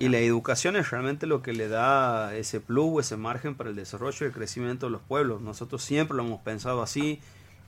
Y la educación es realmente lo que le da ese plus, ese margen para el desarrollo y el crecimiento de los pueblos. Nosotros siempre lo hemos pensado así.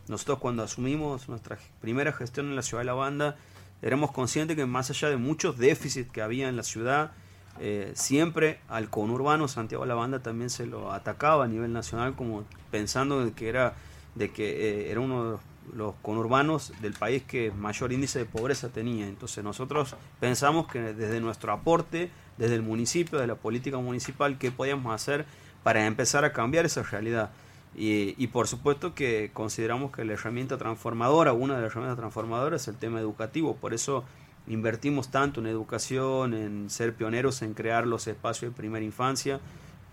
Nosotros cuando asumimos nuestra primera gestión en la ciudad de La Banda, éramos conscientes que más allá de muchos déficits que había en la ciudad, eh, siempre al conurbano Santiago de la Banda también se lo atacaba a nivel nacional como pensando de que era, de que, eh, era uno de los los conurbanos del país que mayor índice de pobreza tenía. Entonces nosotros pensamos que desde nuestro aporte, desde el municipio, de la política municipal, qué podíamos hacer para empezar a cambiar esa realidad. Y, por supuesto que consideramos que la herramienta transformadora, una de las herramientas transformadoras es el tema educativo. Por eso invertimos tanto en educación, en ser pioneros en crear los espacios de primera infancia,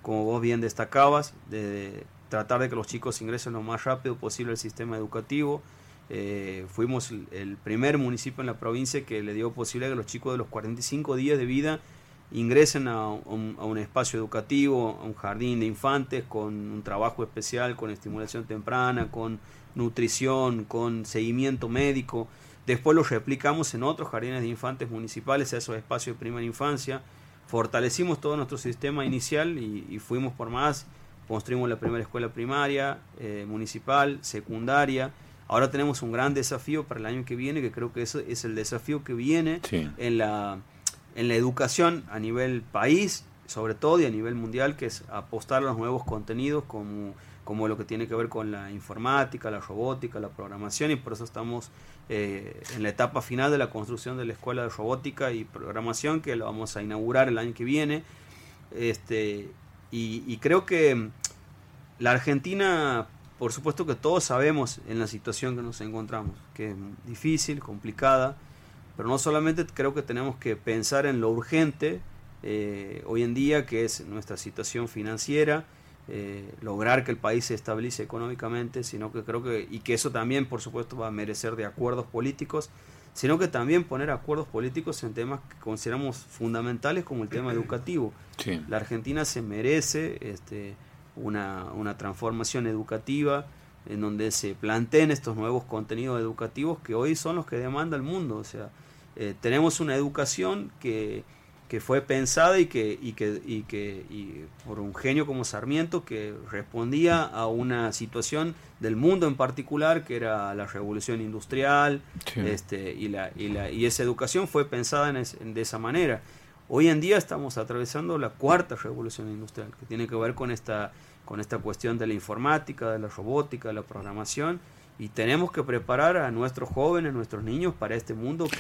como vos bien destacabas, de tratar de que los chicos ingresen lo más rápido posible al sistema educativo. Eh, fuimos el primer municipio en la provincia que le dio posibilidad que los chicos de los 45 días de vida ingresen a un, espacio educativo, a un jardín de infantes con un trabajo especial, con estimulación temprana, con nutrición, con seguimiento médico. Después lo replicamos en otros jardines de infantes municipales, a esos espacios de primera infancia. Fortalecimos todo nuestro sistema inicial y fuimos por más construimos la primera escuela primaria, eh, municipal, secundaria. Ahora tenemos un gran desafío para el año que viene, que creo que eso es el desafío que viene en, la, en la educación a nivel país, sobre todo, y a nivel mundial, que es apostar a los nuevos contenidos como, como lo que tiene que ver con la informática, la robótica, la programación, y por eso estamos eh, en la etapa final de la construcción de la escuela de robótica y programación, que lo vamos a inaugurar el año que viene. Este, y, creo que la Argentina, por supuesto que todos sabemos en la situación que nos encontramos, que es difícil, complicada, pero no solamente creo que tenemos que pensar en lo urgente eh, hoy en día, que es nuestra situación financiera, eh, lograr que el país se estabilice económicamente, sino que creo que, y que eso también, por supuesto, va a merecer de acuerdos políticos, sino que también poner acuerdos políticos en temas que consideramos fundamentales como el tema educativo. La Argentina se merece este, una, una, transformación educativa en donde se planteen estos nuevos contenidos educativos que hoy son los que demanda el mundo. O sea, eh, tenemos una educación que que fue pensada y que, y que, y que y por un genio como Sarmiento que respondía a una situación del mundo en particular que era la revolución industrial este, y, la, y, la, y esa educación fue pensada en de esa manera. Hoy en día estamos atravesando la cuarta revolución industrial que tiene que ver con esta, con esta cuestión de la informática, de la robótica, de la programación y tenemos que preparar a nuestros jóvenes, nuestros niños para este mundo que